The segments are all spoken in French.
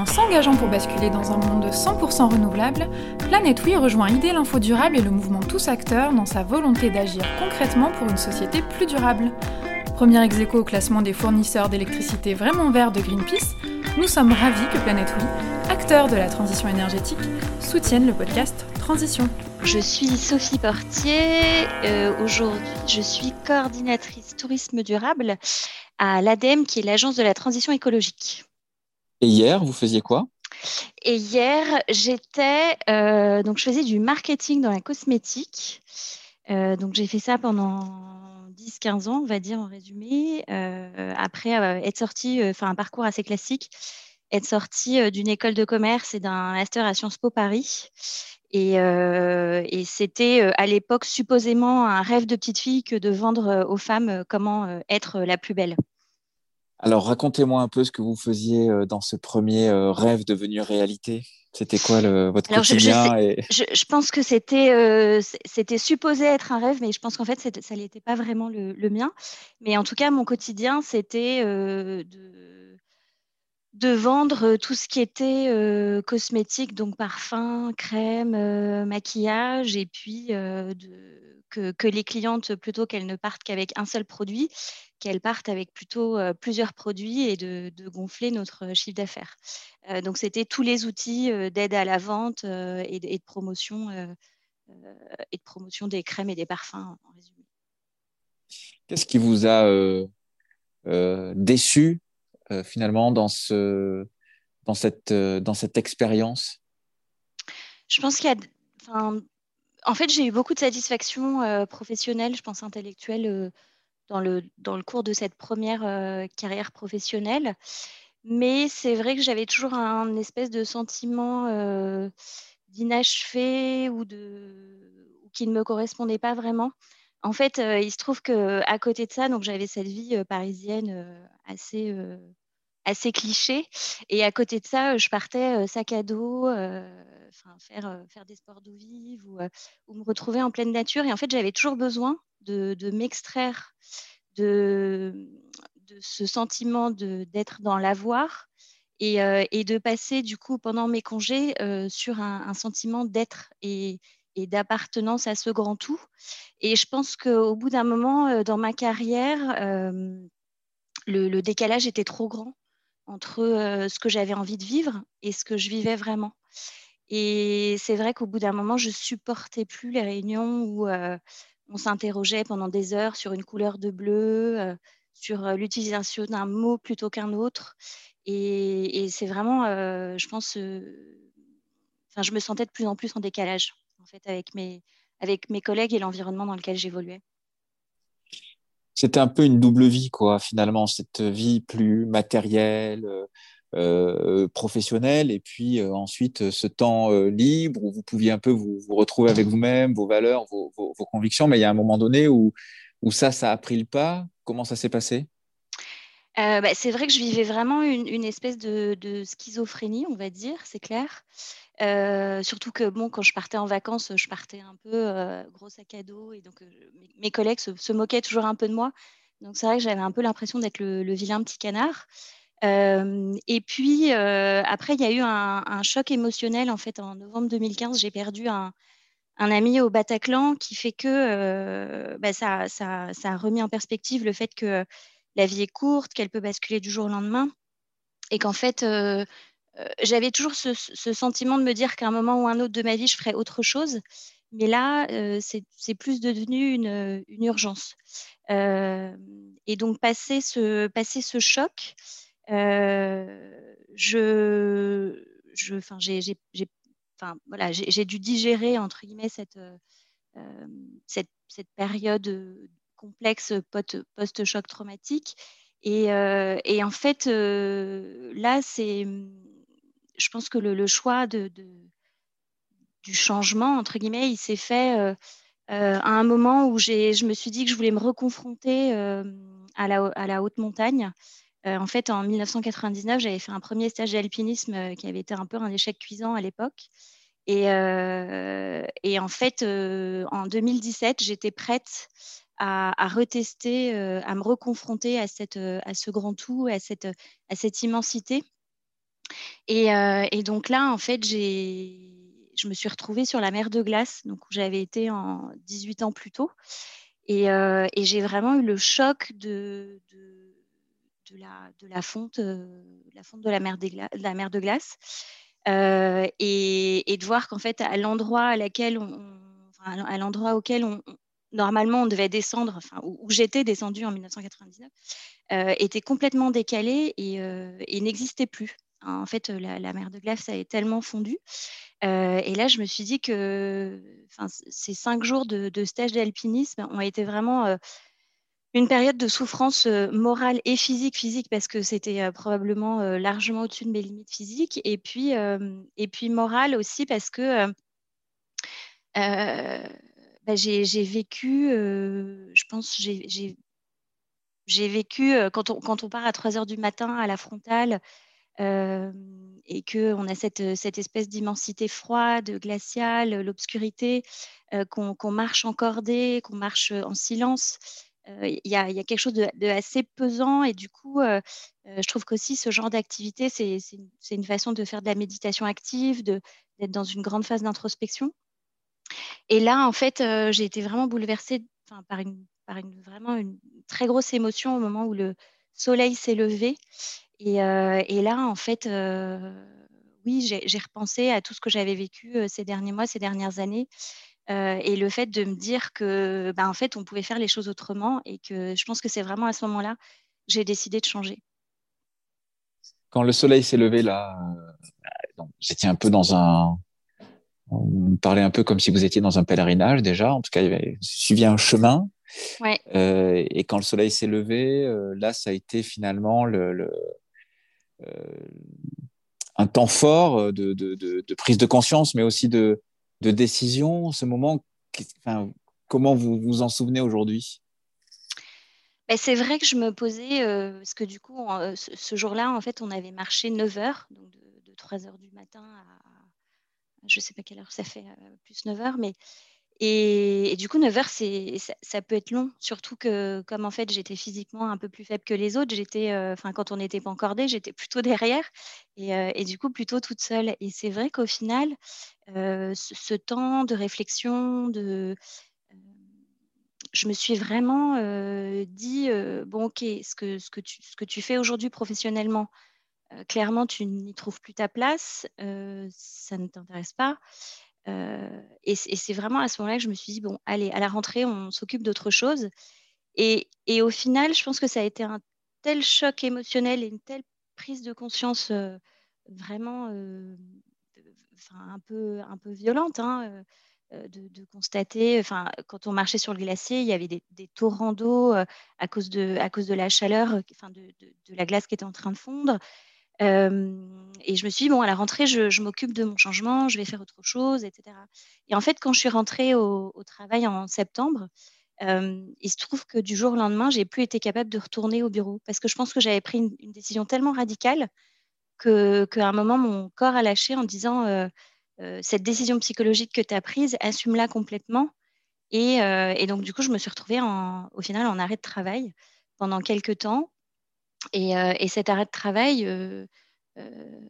En s'engageant pour basculer dans un monde 100% renouvelable, Planète Oui rejoint Idée l'Info Durable et le mouvement Tous Acteurs dans sa volonté d'agir concrètement pour une société plus durable. Premier ex au classement des fournisseurs d'électricité vraiment verts de Greenpeace, nous sommes ravis que Planète Oui, acteur de la transition énergétique, soutienne le podcast Transition. Je suis Sophie Portier. Euh, aujourd'hui, je suis coordinatrice tourisme durable à l'ADEME, qui est l'agence de la transition écologique. Et hier, vous faisiez quoi? Et hier, j'étais euh, donc je faisais du marketing dans la cosmétique. Euh, donc j'ai fait ça pendant 10-15 ans, on va dire en résumé. après être sortie, enfin un parcours assez classique, être sortie d'une école de commerce et d'un master à Sciences Po Paris. Euh, et, c'était euh, à l'époque supposément un rêve de petite fille que de vendre euh, aux femmes comment être la plus belle. Alors racontez-moi un peu ce que vous faisiez dans ce premier rêve devenu réalité. C'était quoi le, votre quotidien je, pense que c'était c'était supposé être un rêve, mais je pense qu'en fait ça n'était pas vraiment le, le, mien. Mais en tout cas, mon quotidien, c'était de de vendre euh, tout ce qui était euh, cosmétique, donc parfum, crème, euh, maquillage, et puis que, les clientes, plutôt qu'elles ne partent qu'avec un seul produit, qu'elles partent avec plutôt plusieurs produits et de, gonfler notre chiffre d'affaires. donc c'était tous les outils d'aide à la vente et, de promotion et de promotion des crèmes et des parfums en résumé. Qu'est-ce qui vous a déçu finalement dans, ce, dans, cette, dans cette expérience? Je pense qu'il y a. Enfin, en fait, j'ai eu beaucoup de satisfaction euh, professionnelle, je pense intellectuelle, dans, le, dans le cours de cette première carrière professionnelle. Mais c'est vrai que j'avais toujours un espèce de sentiment d'inachevé ou, de, ou qui ne me correspondait pas vraiment. En fait, il se trouve que à côté de ça, j'avais cette vie parisienne assez assez cliché. Et à côté de ça, je partais sac à dos, faire, faire des sports d'eau vive ou, me retrouver en pleine nature. Et en fait, j'avais toujours besoin de, m'extraire de, ce sentiment d'être dans l'avoir et, et, de passer du coup pendant mes congés sur un, sentiment d'être et, d'appartenance à ce grand tout. Et je pense qu'au bout d'un moment dans ma carrière, le, décalage était trop grand entre euh, ce que j'avais envie de vivre et ce que je vivais vraiment. Et c'est vrai qu'au bout d'un moment, je supportais plus les réunions où euh, on s'interrogeait pendant des heures sur une couleur de bleu, euh, sur l'utilisation d'un mot plutôt qu'un autre. Et, c'est vraiment, je pense, enfin, je me sentais de plus en plus en décalage en fait avec mes, avec mes collègues et l'environnement dans lequel j'évoluais c'était un peu une double vie, quoi, finalement, cette vie plus matérielle, euh, professionnelle, et puis euh, ensuite ce temps euh, libre où vous pouviez un peu vous, retrouver avec vous-même, vos valeurs, vos, convictions. Mais il y a un moment donné où, où ça, ça a pris le pas. Comment ça s'est passé? Bah, c'est vrai que je vivais vraiment une, espèce de, schizophrénie, on va dire, c'est clair. Surtout que bon, quand je partais en vacances, je partais un peu gros sac à dos et donc mes, collègues se, moquaient toujours un peu de moi. Donc c'est vrai que j'avais un peu l'impression d'être le, vilain petit canard. Et puis après, il y a eu un, choc émotionnel en fait en novembre 2015. J'ai perdu un, ami au Bataclan qui fait que bah, ça, a remis en perspective le fait que la vie est courte, qu'elle peut basculer du jour au lendemain et qu'en fait j'avais toujours ce, sentiment de me dire qu'à un moment ou un autre de ma vie, je ferais autre chose. Mais là, c'est plus devenu une, urgence. Et donc, passer ce choc, je, j'ai voilà, dû digérer, entre guillemets, cette, cette, cette, période complexe post-choc traumatique. Et, en fait, là, c'est je pense que le, choix du changement, entre guillemets, il s'est fait euh, euh, à un moment où je me suis dit que je voulais me reconfronter euh, à, la, haute montagne. En fait, en 1999, j'avais fait un premier stage d'alpinisme qui avait été un peu un échec cuisant à l'époque. Et, et, en fait, en 2017, j'étais prête à, retester, à me reconfronter à, cette, à ce grand tout, à cette, à cette immensité Et, donc là, en fait, je me suis retrouvée sur la mer de glace, donc où j'avais été en 18 ans plus tôt. Et, euh, j'ai vraiment eu le choc de, de, la, de la, fonte, euh, la fonte de la mer, de, la mer de glace. Euh, et, et, de voir qu'en fait, à l'endroit à laquelle on, à l'endroit auquel on, normalement on devait descendre, enfin où, j'étais descendue en 1999, euh, était complètement décalé et, et n'existait plus. En fait, la, mer de glace avait tellement fondu et là, je me suis dit que ces cinq jours de, de stage d'alpinisme ont été vraiment une période de souffrance morale et physique. Physique parce que c'était probablement largement au-dessus de mes limites physiques. Et puis, et puis morale aussi parce que bah, j'ai vécu, je pense, j'ai vécu quand on, quand on part à 3 heures du matin à la frontale euh, et qu'on a cette, cette espèce d'immensité froide, glaciale, l'obscurité, qu'on marche en cordée, qu'on marche en silence. Il y, a quelque chose de, assez pesant et du coup, euh, je trouve qu'aussi ce genre d'activité, c'est une, façon de faire de la méditation active, d'être dans une grande phase d'introspection. Et là, en fait, j'ai été vraiment bouleversée par, une, par une, vraiment une très grosse émotion au moment où le soleil s'est levé et, euh, là, en fait, euh, oui, j'ai repensé à tout ce que j'avais vécu euh, ces derniers mois, ces dernières années. Euh, et le fait de me dire que, bah, en fait, on pouvait faire les choses autrement et que je pense que c'est vraiment à ce moment-là que j'ai décidé de changer. Quand le soleil s'est levé, là, euh, vous étiez un peu dans un. On parlait un peu comme si vous étiez dans un pèlerinage déjà. En tout cas, il avait suivi un chemin. Ouais. Euh, et quand le soleil s'est levé, là, ça a été finalement le, le un temps fort de, de, de, de, prise de conscience, mais aussi de, de décision. Ce moment, comment vous vous en souvenez aujourd'hui? Ben, c'est vrai que je me posais, euh, parce que du coup, euh, ce, jour-là, en fait, on avait marché 9 heures, donc de, de 3 heures du matin à, je ne sais pas quelle heure ça fait, euh, plus 9 heures, mais et, du coup, 9 heures, ça, peut être long, surtout que comme en fait j'étais physiquement un peu plus faible que les autres, j'étais, enfin euh, quand on n'était pas encordé, j'étais plutôt derrière et, euh, et, du coup plutôt toute seule. Et c'est vrai qu'au final, euh, ce, ce, temps de réflexion, de, je me suis vraiment dit bon ok, ce que, ce que tu, ce que tu fais aujourd'hui professionnellement, clairement tu n'y trouves plus ta place, ça ne t'intéresse pas. Et c'est vraiment à ce moment-là que je me suis dit, bon, allez, à la rentrée, on s'occupe d'autre chose. Et, et, au final, je pense que ça a été un tel choc émotionnel et une telle prise de conscience vraiment euh, un, peu, un peu violente. Hein, de, constater, quand on marchait sur le glacier, il y avait des, torrents d'eau à, cause de, à cause de la chaleur, de, de, de, la glace qui était en train de fondre. Et je me suis dit, bon, à la rentrée, je, m'occupe de mon changement, je vais faire autre chose, etc. Et en fait, quand je suis rentrée au, travail en septembre, il se trouve que du jour au lendemain, j'ai plus été capable de retourner au bureau parce que je pense que j'avais pris une, décision tellement radicale qu'à un moment, mon corps a lâché en disant euh, euh, cette décision psychologique que tu as prise, assume-la complètement. Et, euh, et, donc, du coup, je me suis retrouvée en, au final en arrêt de travail pendant quelques temps. Et, euh, et, cet arrêt de travail, euh, euh,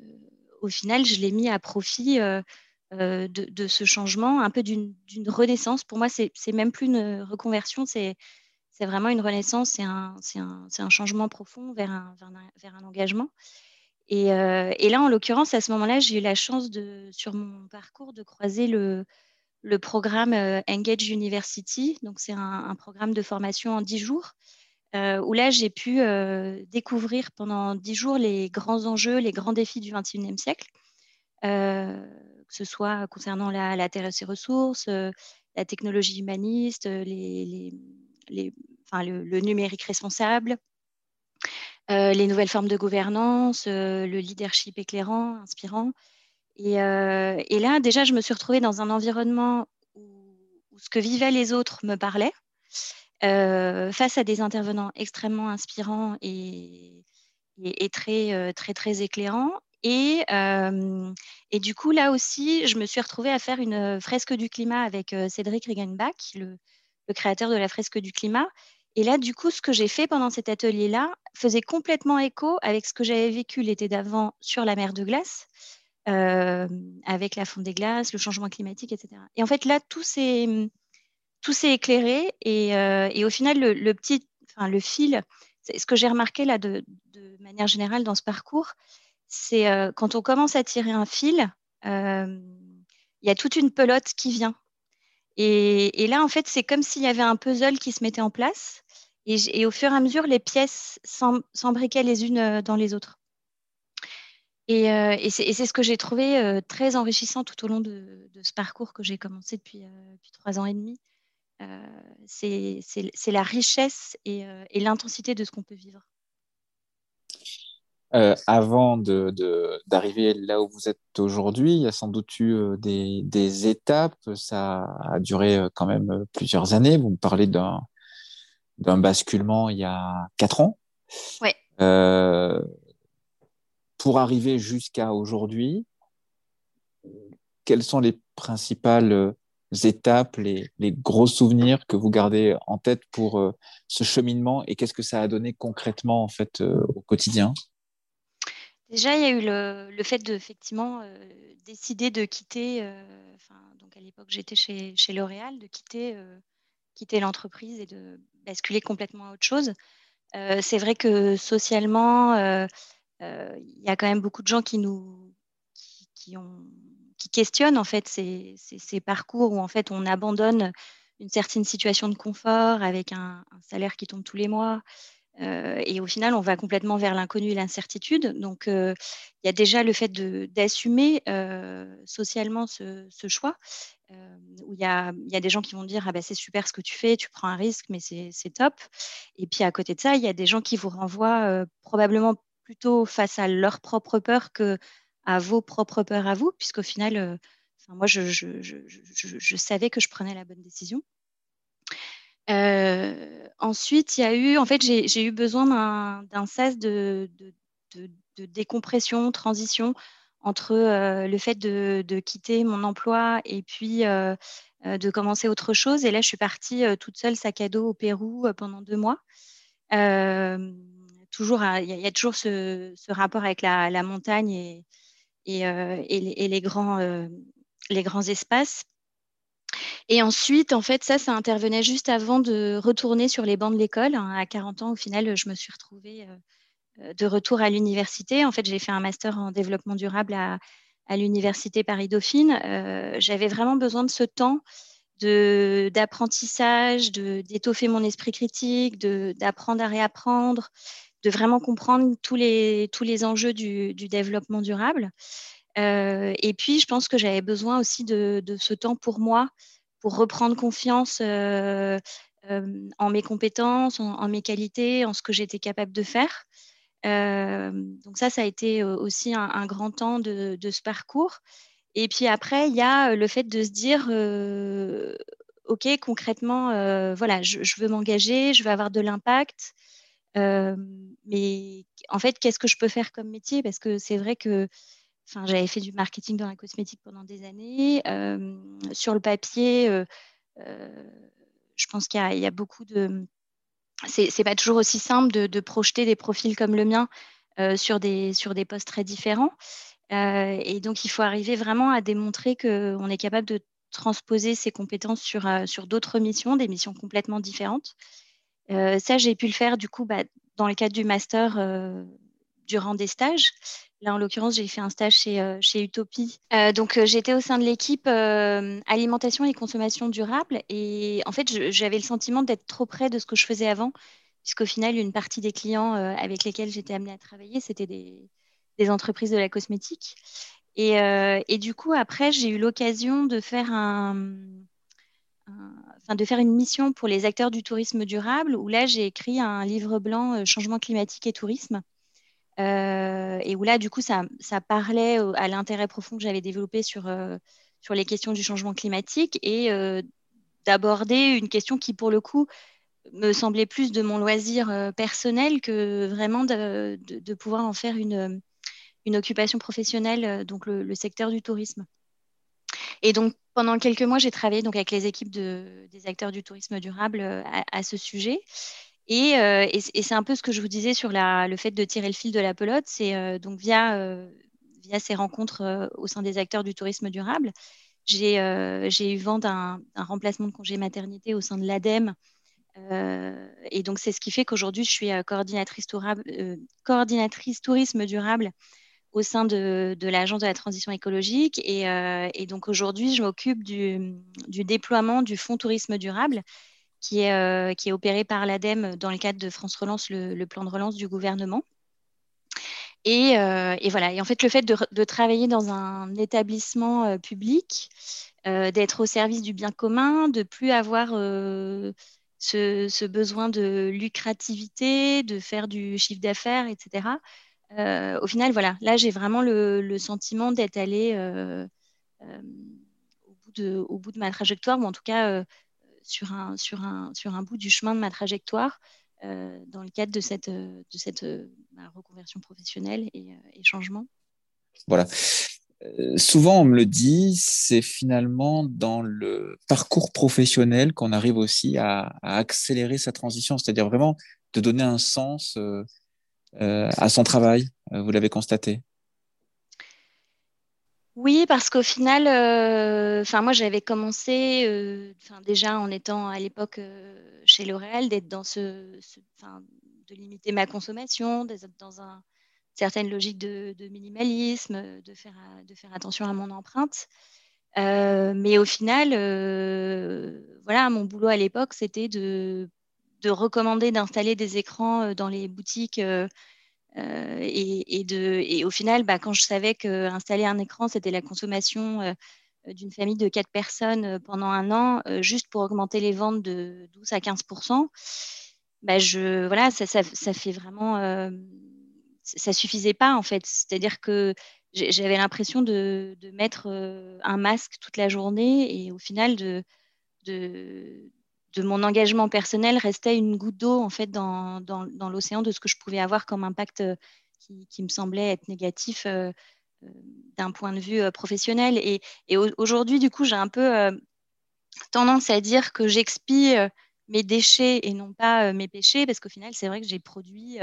au final, je l'ai mis à profit de, ce changement, un peu d'une renaissance. Pour moi, c'est même plus une reconversion, c'est vraiment une renaissance, c'est un, changement profond vers un, engagement. Et, là, en l'occurrence, à ce moment-là, j'ai eu la chance sur mon parcours de croiser le, programme Engage University. Donc, c'est un, un, programme de formation en 10 jours euh, où là, j'ai pu euh, découvrir pendant dix jours les grands enjeux, les grands défis du XXIe siècle, euh, que ce soit concernant la, Terre et ses ressources, la technologie humaniste, le, numérique responsable, les nouvelles formes de gouvernance, le leadership éclairant, inspirant. Et, là, déjà, je me suis retrouvée dans un environnement où, ce que vivaient les autres me parlait face à des intervenants extrêmement inspirants et, très, euh, très, très éclairants. Et, euh, et, du coup, là aussi, je me suis retrouvée à faire une fresque du climat avec Cédric Regenbach, le, créateur de la fresque du climat. Et là, du coup, ce que j'ai fait pendant cet atelier-là faisait complètement écho avec ce que j'avais vécu l'été d'avant sur la mer de glace, euh, avec la fonte des glaces, le changement climatique, etc. Et en fait, là, tout s'est, tout s'est éclairé et, euh, au final, le, petit, enfin, le fil, ce que j'ai remarqué là de, manière générale dans ce parcours, c'est euh, quand on commence à tirer un fil, il y a toute une pelote qui vient. Et, là, en fait, c'est comme s'il y avait un puzzle qui se mettait en place. Et, au fur et à mesure, les pièces s'embriquaient les unes euh, dans les autres. Et, euh, c'est ce que j'ai trouvé euh, très enrichissant tout au long de, ce parcours que j'ai commencé depuis, trois ans et demi. C'est la richesse et l'intensité de ce qu'on peut vivre. Euh, avant d'arriver de, là où vous êtes aujourd'hui, il y a sans doute eu euh, des, des, étapes. Ça a duré euh, quand même plusieurs années. Vous me parlez d'un basculement il y a quatre ans. Ouais. pour arriver jusqu'à aujourd'hui, quelles sont les principales étapes, les, gros souvenirs que vous gardez en tête pour ce cheminement et qu'est-ce que ça a donné concrètement en fait au quotidien? Déjà, il y a eu le, fait de effectivement euh, décider de quitter, euh, donc à l'époque j'étais chez, L'Oréal, de quitter, euh, quitter l'entreprise et de basculer complètement à autre chose. c'est vrai que socialement, il y a quand même beaucoup de gens qui nous qui, ont, qui questionnent en fait ces, parcours où en fait on abandonne une certaine situation de confort avec un salaire qui tombe tous les mois euh, et au final, on va complètement vers l'inconnu et l'incertitude. Donc, euh, il y a déjà le fait d'assumer euh, socialement ce, choix, où il y, a, des gens qui vont dire ah ben, c'est super ce que tu fais, tu prends un risque, mais c'est top. Et puis à côté de ça, il y a des gens qui vous renvoient probablement plutôt face à leur propre peur que à vos propres peurs à vous, puisqu'au final, moi, je, savais que je prenais la bonne décision. Euh, ensuite, il y a eu, en fait, j'ai eu besoin d'un sas de, décompression, transition entre euh, le fait de, quitter mon emploi et puis euh, de commencer autre chose. Et là, je suis partie toute seule, sac à dos, au Pérou pendant deux mois. toujours, il y, a toujours ce, rapport avec la, montagne et, et, les, grands, les grands espaces. Et ensuite, en fait, ça, ça intervenait juste avant de retourner sur les bancs de l'école. Hein. À 40 ans, au final, je me suis retrouvée euh, euh, de retour à l'université. En fait, j'ai fait un master en développement durable à, l'université Paris-Dauphine. Euh, j'avais vraiment besoin de ce temps d'apprentissage, d'étoffer mon esprit critique, d'apprendre à réapprendre, de vraiment comprendre tous les, tous les enjeux du, développement durable. et puis, je pense que j'avais besoin aussi de, ce temps pour moi, pour reprendre confiance euh, euh, en mes compétences, en, mes qualités, en ce que j'étais capable de faire. Euh, donc ça, ça a été aussi un, grand temps de, ce parcours. Et puis après, il y a le fait de se dire, OK, concrètement, voilà, je veux m'engager, je veux avoir de l'impact. Mais en fait, qu'est-ce que je peux faire comme métier? Parce que c'est vrai que Enfin, j'avais fait du marketing dans la cosmétique pendant des années. Euh, sur le papier, euh, euh, je pense qu'il y, a beaucoup de. C'est pas toujours aussi simple de, projeter des profils comme le mien sur, des, sur des postes très différents. et donc, il faut arriver vraiment à démontrer qu'on est capable de transposer ses compétences sur, sur d'autres missions, des missions complètement différentes. Ça, j'ai pu le faire du coup bah, dans le cadre du master durant des stages. Là, en l'occurrence, j'ai fait un stage chez, euh, chez Utopie. Euh, donc, euh, j'étais au sein de l'équipe alimentation et consommation durable. Et en fait, j'avais le sentiment d'être trop près de ce que je faisais avant, puisqu'au final, une partie des clients avec lesquels j'étais amenée à travailler, c'était des, entreprises de la cosmétique. Et du coup, après, j'ai eu l'occasion de faire un, Enfin, de faire une mission pour les acteurs du tourisme durable, où là, j'ai écrit un livre blanc Changement climatique et tourisme euh, et où là, du coup, ça, parlait à l'intérêt profond que j'avais développé sur, euh, sur les questions du changement climatique et euh, d'aborder une question qui, pour le coup, me semblait plus de mon loisir personnel que vraiment de, de, pouvoir en faire une, une occupation professionnelle, donc le, secteur du tourisme. Et donc, pendant quelques mois, j'ai travaillé donc, avec les équipes de, des acteurs du tourisme durable à, à ce sujet. Et, c'est un peu ce que je vous disais sur le fait de tirer le fil de la pelote. C'est donc via, ces rencontres au sein des acteurs du tourisme durable. J'ai eu vent d'un remplacement de congé maternité au sein de l'ADEME euh, et donc, c'est ce qui fait qu'aujourd'hui, je suis euh, euh, coordinatrice, tourisme durable au sein de, l'Agence de la transition écologique. Et, donc, aujourd'hui, je m'occupe du, déploiement du Fonds tourisme durable qui est, qui est opéré par l'ADEME dans le cadre de France Relance, le, plan de relance du gouvernement. Et, voilà. Et en fait, le fait de, travailler dans un établissement public, d'être au service du bien commun, de plus avoir ce, besoin de lucrativité, de faire du chiffre d'affaires, etc. Euh, au final, voilà, là, j'ai vraiment le, sentiment d'être allée euh, euh, au, bout de, ma trajectoire, ou en tout cas sur, un, bout du chemin de ma trajectoire, dans le cadre de cette, reconversion professionnelle et, changement. Voilà. Souvent, on me le dit, c'est finalement dans le parcours professionnel qu'on arrive aussi à, accélérer sa transition, c'est-à-dire vraiment de donner un sens à son travail. vous l'avez constaté? Oui, parce qu'au final, enfin moi j'avais commencé, déjà en étant à l'époque chez L'Oréal, d'être dans ce, de limiter ma consommation, d'être dans un certaines logiques de, minimalisme, de faire, de faire attention à mon empreinte. Euh, mais au final, euh, voilà, mon boulot à l'époque, c'était de, de, recommander d'installer des écrans euh, dans les boutiques. et, de, et au final, bah, quand je savais qu'installer un écran, c'était la consommation d'une famille de quatre personnes pendant un an, juste pour augmenter les ventes de 12 à 15% bah, je, voilà, ça, ça, ça fait vraiment ça suffisait pas en fait. C'est-à-dire que j'avais l'impression de, mettre euh, un masque toute la journée et au final de, de, mon engagement personnel restait une goutte d'eau en fait dans, dans, l'océan de ce que je pouvais avoir comme impact euh, qui, me semblait être négatif euh, d'un point de vue professionnel. Et, et aujourd'hui, du coup, j'ai un peu tendance à dire que j'expie mes déchets et non pas mes péchés parce qu'au final, c'est vrai que j'ai produit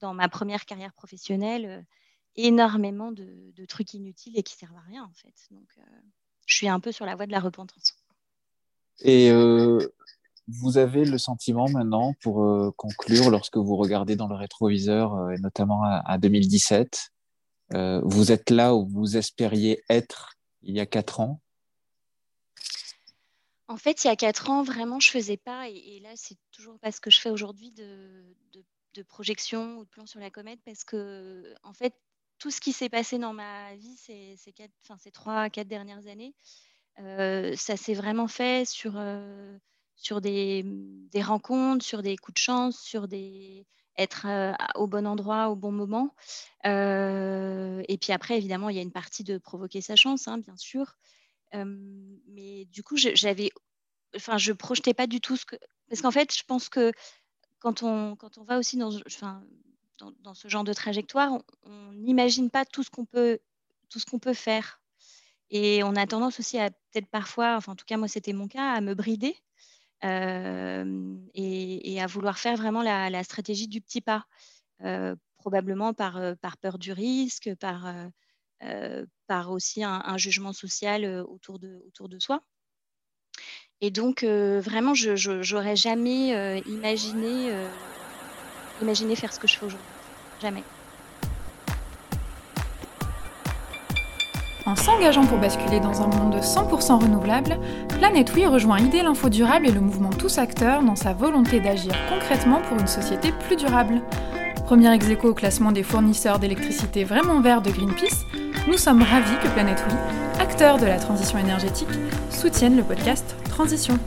dans ma première carrière professionnelle euh, énormément de, trucs inutiles et qui servent à rien en fait. Donc, euh, je suis un peu sur la voie de la repentance. Et euh, vous avez le sentiment maintenant, pour conclure, lorsque vous regardez dans le rétroviseur, et notamment à, 2017, vous êtes là où vous espériez être il y a quatre ans? En fait, il y a quatre ans, vraiment, je faisais pas, et, là, c'est toujours pas ce que je fais aujourd'hui, de, de de projection ou de plan sur la comète parce que, en fait, tout ce qui s'est passé dans ma vie ces, ces, quatre, ces trois, quatre dernières années, euh, ça s'est vraiment fait sur, euh, sur des, rencontres, sur des coups de chance, sur des être euh, au bon endroit au bon moment. et puis après, évidemment, il y a une partie de provoquer sa chance, hein, bien sûr. mais du coup, j'avais, enfin, je projetais pas du tout ce que, parce qu'en fait, je pense que quand on, quand on va aussi dans, enfin, dans, ce genre de trajectoire, on n'imagine pas tout ce qu'on peut, tout ce qu'on peut faire. Et on a tendance aussi à peut-être parfois, enfin en tout cas moi c'était mon cas, à me brider et, à vouloir faire vraiment la, stratégie du petit pas, probablement par, par peur du risque, par, par aussi un, jugement social autour de, autour de soi. Et donc, vraiment, je n'aurais jamais imaginé, euh, imaginé faire ce que je fais aujourd'hui. Jamais. En s'engageant pour basculer dans un monde 100% renouvelable, Planète Oui rejoint Idée l'Info Durable et le mouvement Tous Acteurs dans sa volonté d'agir concrètement pour une société plus durable. Premier ex au classement des fournisseurs d'électricité vraiment verts de Greenpeace, nous sommes ravis que Planète Oui, acteur de la transition énergétique, soutienne le podcast Transition.